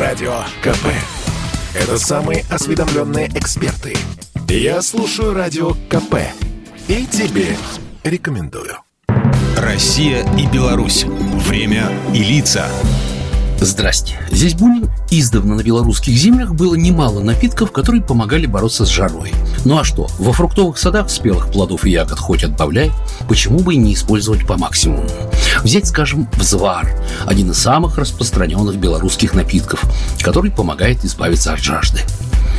Радио КП. Это самые осведомленные эксперты. Я слушаю Радио КП. И тебе рекомендую. Россия и Беларусь. Время и лица. Здрасте. Здесь Бунин. Издавна на белорусских землях было немало напитков, которые помогали бороться с жарой. Ну а что, во фруктовых садах спелых плодов и ягод хоть отбавляй, почему бы и не использовать по максимуму? Взять, скажем, взвар, один из самых распространенных белорусских напитков, который помогает избавиться от жажды.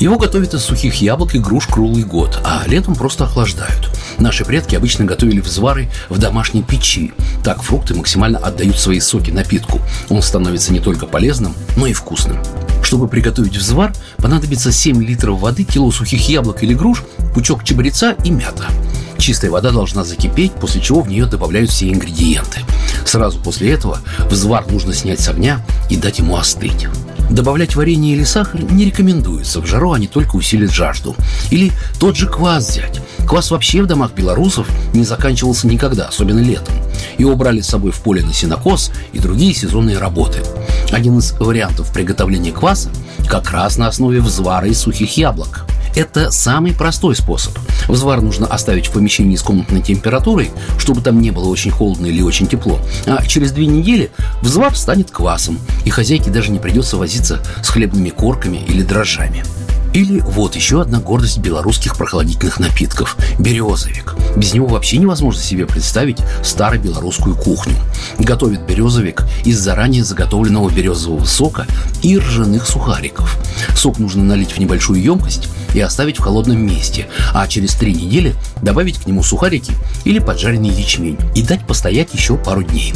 Его готовят из сухих яблок и груш круглый год, а летом просто охлаждают. Наши предки обычно готовили взвары в домашней печи. Так фрукты максимально отдают свои соки напитку. Он становится не только полезным, но и вкусным. Чтобы приготовить взвар, понадобится 7 литров воды, кило сухих яблок или груш, пучок чабреца и мята. Чистая вода должна закипеть, после чего в нее добавляют все ингредиенты. Сразу после этого взвар нужно снять с огня и дать ему остыть. Добавлять варенье или сахар не рекомендуется, в жару они только усилят жажду. Или тот же квас взять. Квас вообще в домах белорусов не заканчивался никогда, особенно летом. Его брали с собой в поле на сенокос и другие сезонные работы. Один из вариантов приготовления кваса как раз на основе взвара из сухих яблок. Это самый простой способ. Взвар нужно оставить в помещении с комнатной температурой, чтобы там не было очень холодно или очень тепло. А через две недели взвар станет квасом, и хозяйке даже не придется возиться с хлебными корками или дрожжами. Или вот еще одна гордость белорусских прохладительных напитков – березовик. Без него вообще невозможно себе представить старобелорусскую кухню. Готовят березовик из заранее заготовленного березового сока и ржаных сухариков. Сок нужно налить в небольшую емкость и оставить в холодном месте, а через три недели добавить к нему сухарики или поджаренный ячмень и дать постоять еще пару дней.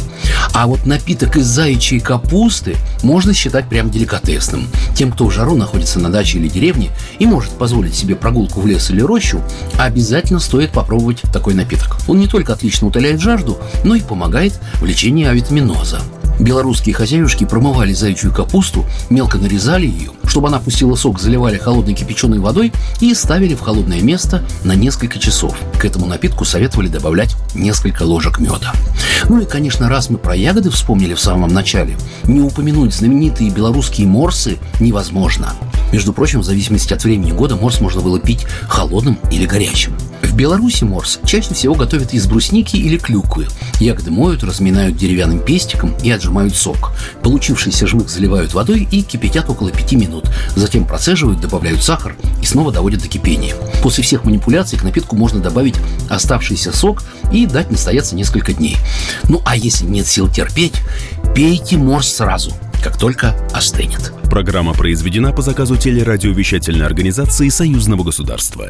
А вот напиток из заячьей капусты можно считать прям деликатесным. Тем, кто в жару находится на даче или деревне и может позволить себе прогулку в лес или рощу, обязательно стоит попробовать такой напиток. Он не только отлично утоляет жажду, но и помогает в лечении авитаминоза. Белорусские хозяюшки промывали заячью капусту, мелко нарезали ее, чтобы она пустила сок, заливали холодной кипяченой водой и ставили в холодное место на несколько часов. К этому напитку советовали добавлять несколько ложек меда. Ну и, конечно, раз мы про ягоды вспомнили в самом начале, не упомянуть знаменитые белорусские морсы невозможно. Между прочим, в зависимости от времени года морс можно было пить холодным или горячим. В Беларуси морс чаще всего готовят из брусники или клюквы. Ягоды моют, разминают деревянным пестиком и отжимают сок. Получившийся жмых заливают водой и кипятят около 5 минут. Затем процеживают, добавляют сахар и снова доводят до кипения. После всех манипуляций к напитку можно добавить оставшийся сок и дать настояться несколько дней. Ну а если нет сил терпеть, пейте морс сразу, как только остынет. Программа произведена по заказу телерадиовещательной организации Союзного государства.